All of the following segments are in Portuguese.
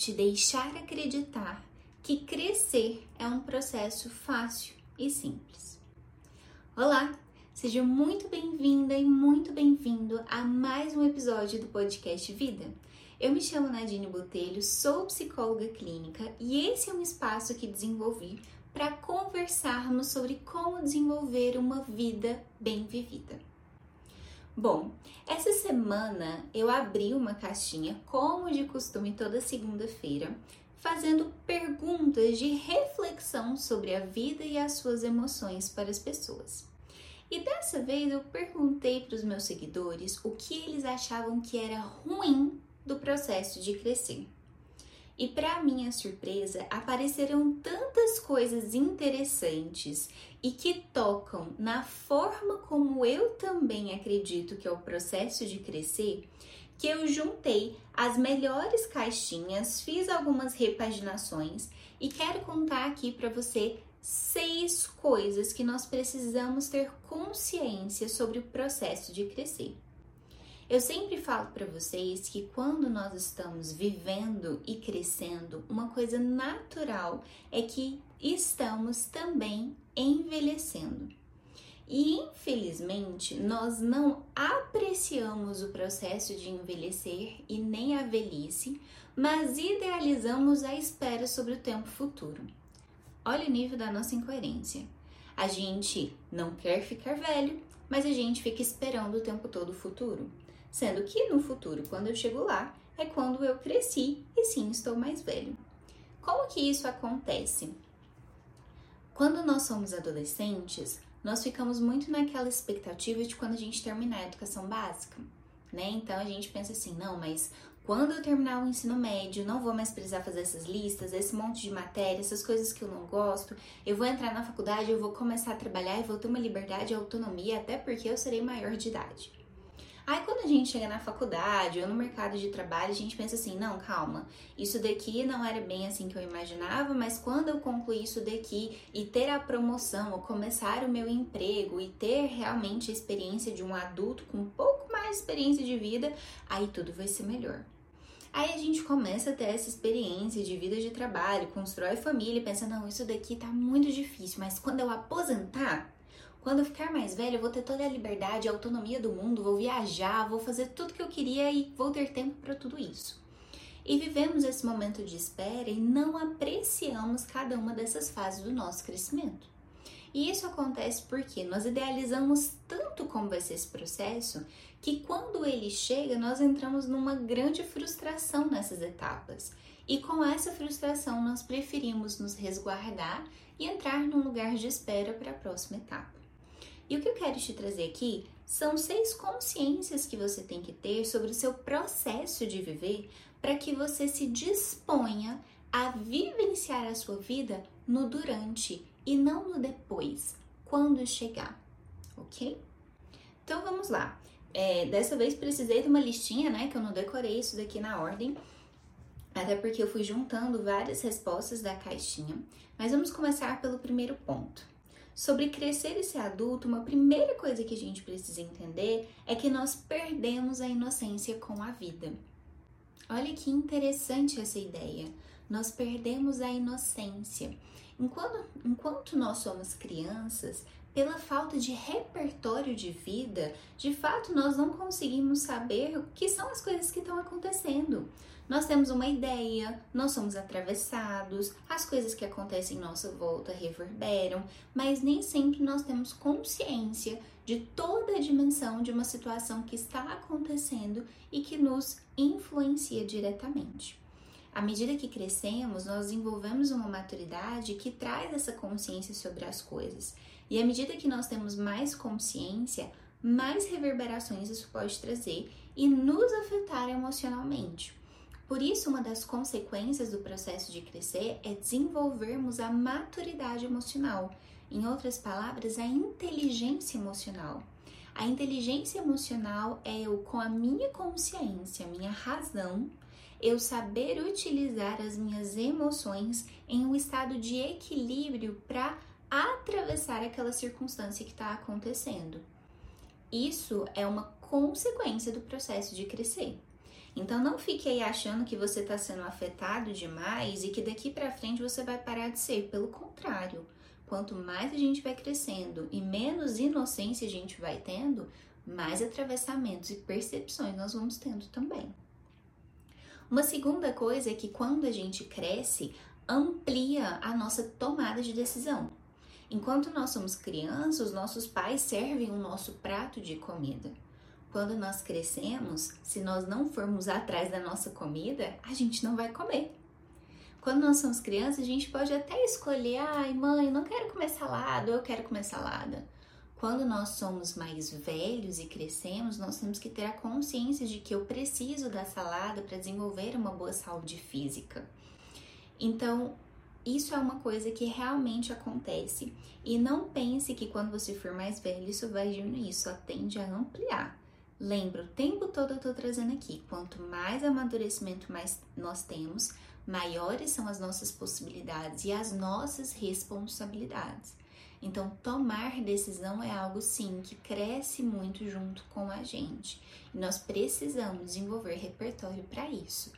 te deixar acreditar que crescer é um processo fácil e simples. Olá, seja muito bem-vinda e muito bem-vindo a mais um episódio do podcast Vida. Eu me chamo Nadine Botelho, sou psicóloga clínica e esse é um espaço que desenvolvi para conversarmos sobre como desenvolver uma vida bem vivida. Bom, essa semana eu abri uma caixinha, como de costume toda segunda-feira, fazendo perguntas de reflexão sobre a vida e as suas emoções para as pessoas. E dessa vez eu perguntei para os meus seguidores o que eles achavam que era ruim do processo de crescer. E para minha surpresa, apareceram tantas coisas interessantes e que tocam na forma como eu também acredito que é o processo de crescer, que eu juntei as melhores caixinhas, fiz algumas repaginações e quero contar aqui para você seis coisas que nós precisamos ter consciência sobre o processo de crescer. Eu sempre falo para vocês que quando nós estamos vivendo e crescendo, uma coisa natural é que estamos também envelhecendo. E infelizmente, nós não apreciamos o processo de envelhecer e nem a velhice, mas idealizamos a espera sobre o tempo futuro. Olha o nível da nossa incoerência. A gente não quer ficar velho, mas a gente fica esperando o tempo todo o futuro. Sendo que no futuro, quando eu chego lá, é quando eu cresci e sim estou mais velho. Como que isso acontece? Quando nós somos adolescentes, nós ficamos muito naquela expectativa de quando a gente terminar a educação básica, né? Então a gente pensa assim, não, mas quando eu terminar o ensino médio, não vou mais precisar fazer essas listas, esse monte de matéria, essas coisas que eu não gosto. Eu vou entrar na faculdade, eu vou começar a trabalhar e vou ter uma liberdade e autonomia, até porque eu serei maior de idade. Aí quando a gente chega na faculdade ou no mercado de trabalho, a gente pensa assim, não, calma, isso daqui não era bem assim que eu imaginava, mas quando eu concluir isso daqui e ter a promoção ou começar o meu emprego e ter realmente a experiência de um adulto com um pouco mais de experiência de vida, aí tudo vai ser melhor. Aí a gente começa a ter essa experiência de vida de trabalho, constrói família e pensa, não, isso daqui tá muito difícil, mas quando eu aposentar, quando eu ficar mais velho, eu vou ter toda a liberdade, a autonomia do mundo, vou viajar, vou fazer tudo que eu queria e vou ter tempo para tudo isso. E vivemos esse momento de espera e não apreciamos cada uma dessas fases do nosso crescimento. E isso acontece porque nós idealizamos tanto como vai ser esse processo que quando ele chega, nós entramos numa grande frustração nessas etapas. E com essa frustração, nós preferimos nos resguardar e entrar num lugar de espera para a próxima etapa. E o que eu quero te trazer aqui são seis consciências que você tem que ter sobre o seu processo de viver para que você se disponha a vivenciar a sua vida no durante e não no depois, quando chegar, ok? Então vamos lá. É, dessa vez precisei de uma listinha, né? Que eu não decorei isso daqui na ordem, até porque eu fui juntando várias respostas da caixinha. Mas vamos começar pelo primeiro ponto. Sobre crescer e ser adulto, uma primeira coisa que a gente precisa entender é que nós perdemos a inocência com a vida. Olha que interessante essa ideia. Nós perdemos a inocência. Enquanto, enquanto nós somos crianças, pela falta de repertório de vida, de fato nós não conseguimos saber o que são as coisas que estão acontecendo. Nós temos uma ideia, nós somos atravessados, as coisas que acontecem em nossa volta reverberam, mas nem sempre nós temos consciência de toda a dimensão de uma situação que está acontecendo e que nos influencia diretamente. À medida que crescemos, nós desenvolvemos uma maturidade que traz essa consciência sobre as coisas. E à medida que nós temos mais consciência, mais reverberações isso pode trazer e nos afetar emocionalmente. Por isso, uma das consequências do processo de crescer é desenvolvermos a maturidade emocional, em outras palavras, a inteligência emocional. A inteligência emocional é eu, com a minha consciência, minha razão, eu saber utilizar as minhas emoções em um estado de equilíbrio para atravessar aquela circunstância que está acontecendo. Isso é uma consequência do processo de crescer. Então não fique aí achando que você está sendo afetado demais e que daqui para frente você vai parar de ser. Pelo contrário, quanto mais a gente vai crescendo e menos inocência a gente vai tendo, mais atravessamentos e percepções nós vamos tendo também. Uma segunda coisa é que quando a gente cresce, amplia a nossa tomada de decisão. Enquanto nós somos crianças, os nossos pais servem o nosso prato de comida. Quando nós crescemos, se nós não formos atrás da nossa comida, a gente não vai comer. Quando nós somos crianças, a gente pode até escolher, ai mãe, não quero comer salada, eu quero comer salada. Quando nós somos mais velhos e crescemos, nós temos que ter a consciência de que eu preciso da salada para desenvolver uma boa saúde física. Então, isso é uma coisa que realmente acontece. E não pense que quando você for mais velho isso vai diminuir, só tende a ampliar. Lembra, o tempo todo eu estou trazendo aqui, quanto mais amadurecimento mais nós temos, maiores são as nossas possibilidades e as nossas responsabilidades. Então, tomar decisão é algo sim que cresce muito junto com a gente. E nós precisamos desenvolver repertório para isso.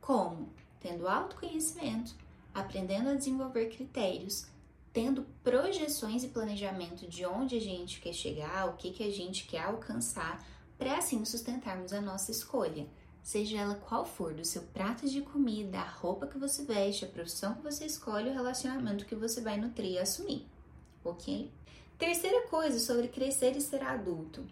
Como? Tendo autoconhecimento, aprendendo a desenvolver critérios, tendo projeções e planejamento de onde a gente quer chegar, o que, que a gente quer alcançar, para assim sustentarmos a nossa escolha, seja ela qual for, do seu prato de comida, a roupa que você veste, a profissão que você escolhe, o relacionamento que você vai nutrir e assumir, ok? Terceira coisa sobre crescer e ser adulto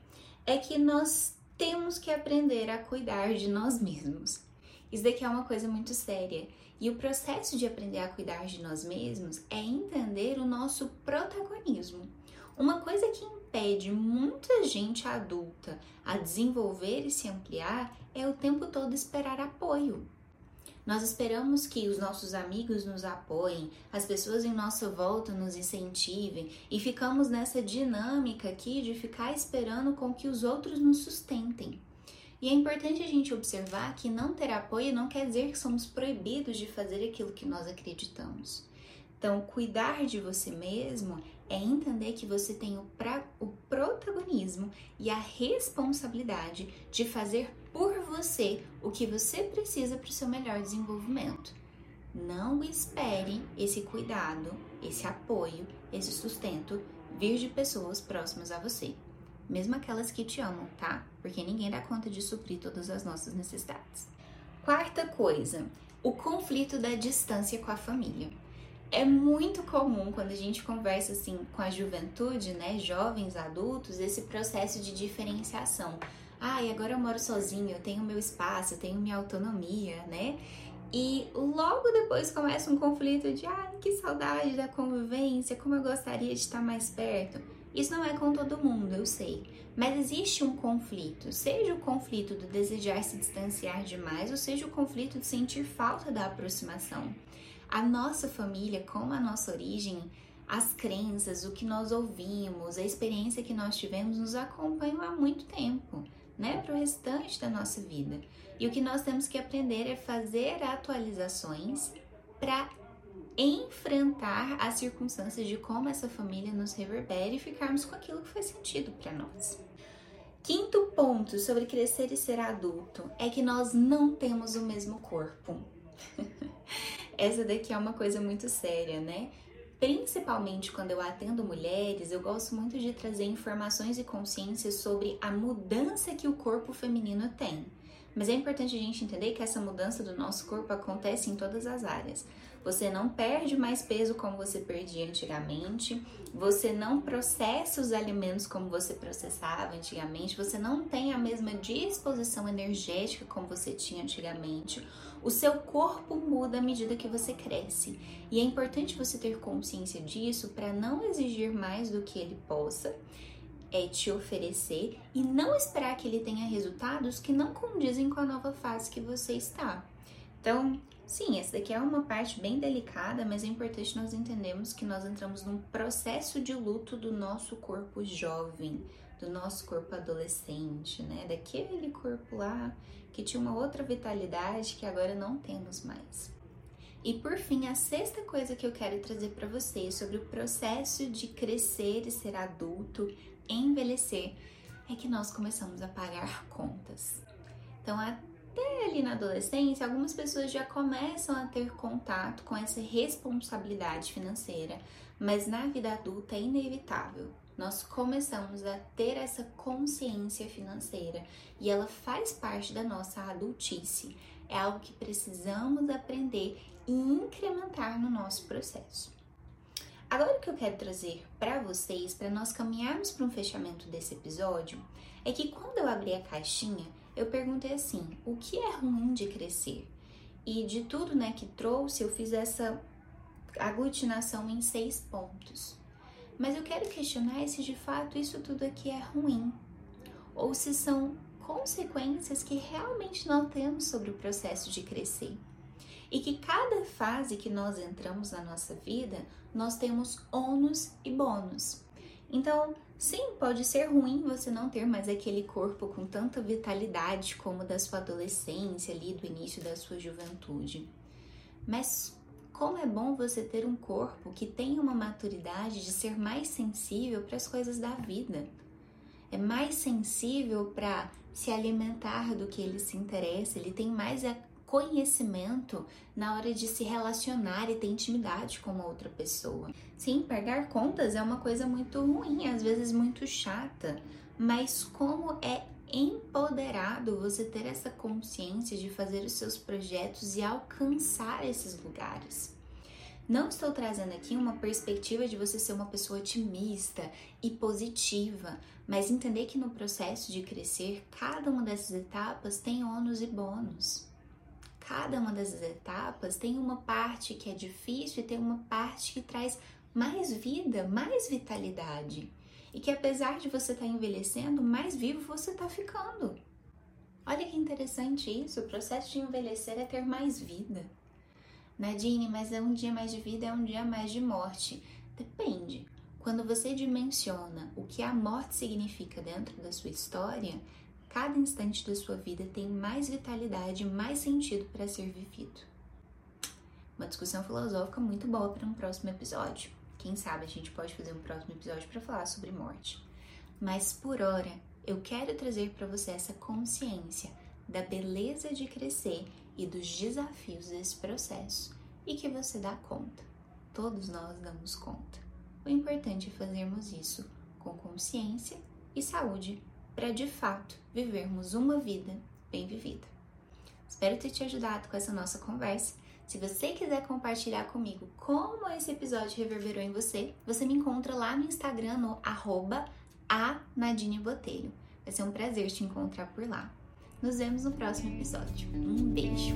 é que nós temos que aprender a cuidar de nós mesmos. Isso daqui é uma coisa muito séria e o processo de aprender a cuidar de nós mesmos é entender o nosso protagonismo. Uma coisa que impede muita gente adulta a desenvolver e se ampliar é o tempo todo esperar apoio. Nós esperamos que os nossos amigos nos apoiem, as pessoas em nossa volta nos incentivem e ficamos nessa dinâmica aqui de ficar esperando com que os outros nos sustentem. E é importante a gente observar que não ter apoio não quer dizer que somos proibidos de fazer aquilo que nós acreditamos. Então, cuidar de você mesmo é entender que você tem o, pra, o protagonismo e a responsabilidade de fazer por você o que você precisa para o seu melhor desenvolvimento. Não espere esse cuidado, esse apoio, esse sustento vir de pessoas próximas a você mesmo aquelas que te amam, tá? Porque ninguém dá conta de suprir todas as nossas necessidades. Quarta coisa, o conflito da distância com a família. É muito comum quando a gente conversa assim com a juventude, né, jovens, adultos, esse processo de diferenciação. Ah, e agora eu moro sozinho, eu tenho meu espaço, eu tenho minha autonomia, né? E logo depois começa um conflito de, ah, que saudade da convivência, como eu gostaria de estar mais perto. Isso não é com todo mundo, eu sei, mas existe um conflito, seja o conflito do desejar se distanciar demais, ou seja o conflito de sentir falta da aproximação. A nossa família, como a nossa origem, as crenças, o que nós ouvimos, a experiência que nós tivemos nos acompanham há muito tempo, né, para o restante da nossa vida. E o que nós temos que aprender é fazer atualizações para enfrentar as circunstâncias de como essa família nos reverbera e ficarmos com aquilo que faz sentido para nós. Quinto ponto sobre crescer e ser adulto é que nós não temos o mesmo corpo. Essa daqui é uma coisa muito séria, né? Principalmente quando eu atendo mulheres, eu gosto muito de trazer informações e consciências sobre a mudança que o corpo feminino tem. Mas é importante a gente entender que essa mudança do nosso corpo acontece em todas as áreas. Você não perde mais peso como você perdia antigamente, você não processa os alimentos como você processava antigamente, você não tem a mesma disposição energética como você tinha antigamente. O seu corpo muda à medida que você cresce. E é importante você ter consciência disso para não exigir mais do que ele possa é te oferecer e não esperar que ele tenha resultados que não condizem com a nova fase que você está. Então, sim, essa daqui é uma parte bem delicada, mas é importante nós entendermos que nós entramos num processo de luto do nosso corpo jovem, do nosso corpo adolescente, né? Daquele corpo lá que tinha uma outra vitalidade que agora não temos mais. E por fim, a sexta coisa que eu quero trazer para vocês sobre o processo de crescer e ser adulto envelhecer é que nós começamos a pagar contas. Então, até ali na adolescência, algumas pessoas já começam a ter contato com essa responsabilidade financeira, mas na vida adulta é inevitável. Nós começamos a ter essa consciência financeira e ela faz parte da nossa adultice. É algo que precisamos aprender e incrementar no nosso processo. Agora o que eu quero trazer para vocês, para nós caminharmos para um fechamento desse episódio, é que quando eu abri a caixinha, eu perguntei assim: o que é ruim de crescer? E de tudo né, que trouxe, eu fiz essa aglutinação em seis pontos. Mas eu quero questionar se de fato isso tudo aqui é ruim, ou se são consequências que realmente nós temos sobre o processo de crescer. E que cada fase que nós entramos na nossa vida, nós temos ônus e bônus. Então, sim, pode ser ruim você não ter mais aquele corpo com tanta vitalidade como da sua adolescência, ali do início da sua juventude. Mas como é bom você ter um corpo que tenha uma maturidade de ser mais sensível para as coisas da vida. É mais sensível para se alimentar do que ele se interessa, ele tem mais conhecimento na hora de se relacionar e ter intimidade com outra pessoa. Sim, pagar contas é uma coisa muito ruim, às vezes muito chata, mas como é empoderado você ter essa consciência de fazer os seus projetos e alcançar esses lugares. Não estou trazendo aqui uma perspectiva de você ser uma pessoa otimista e positiva, mas entender que no processo de crescer, cada uma dessas etapas tem ônus e bônus. Cada uma dessas etapas tem uma parte que é difícil e tem uma parte que traz mais vida, mais vitalidade. E que apesar de você estar tá envelhecendo, mais vivo você está ficando. Olha que interessante isso, o processo de envelhecer é ter mais vida. Nadine, mas é um dia mais de vida, é um dia mais de morte. Depende. Quando você dimensiona o que a morte significa dentro da sua história, cada instante da sua vida tem mais vitalidade, mais sentido para ser vivido. Uma discussão filosófica muito boa para um próximo episódio. Quem sabe a gente pode fazer um próximo episódio para falar sobre morte. Mas por hora, eu quero trazer para você essa consciência da beleza de crescer e dos desafios desse processo e que você dá conta. Todos nós damos conta. O importante é fazermos isso com consciência e saúde para de fato vivermos uma vida bem vivida. Espero ter te ajudado com essa nossa conversa. Se você quiser compartilhar comigo como esse episódio reverberou em você, você me encontra lá no Instagram no arroba Botelho. Vai ser um prazer te encontrar por lá. Nos vemos no próximo episódio. Um beijo!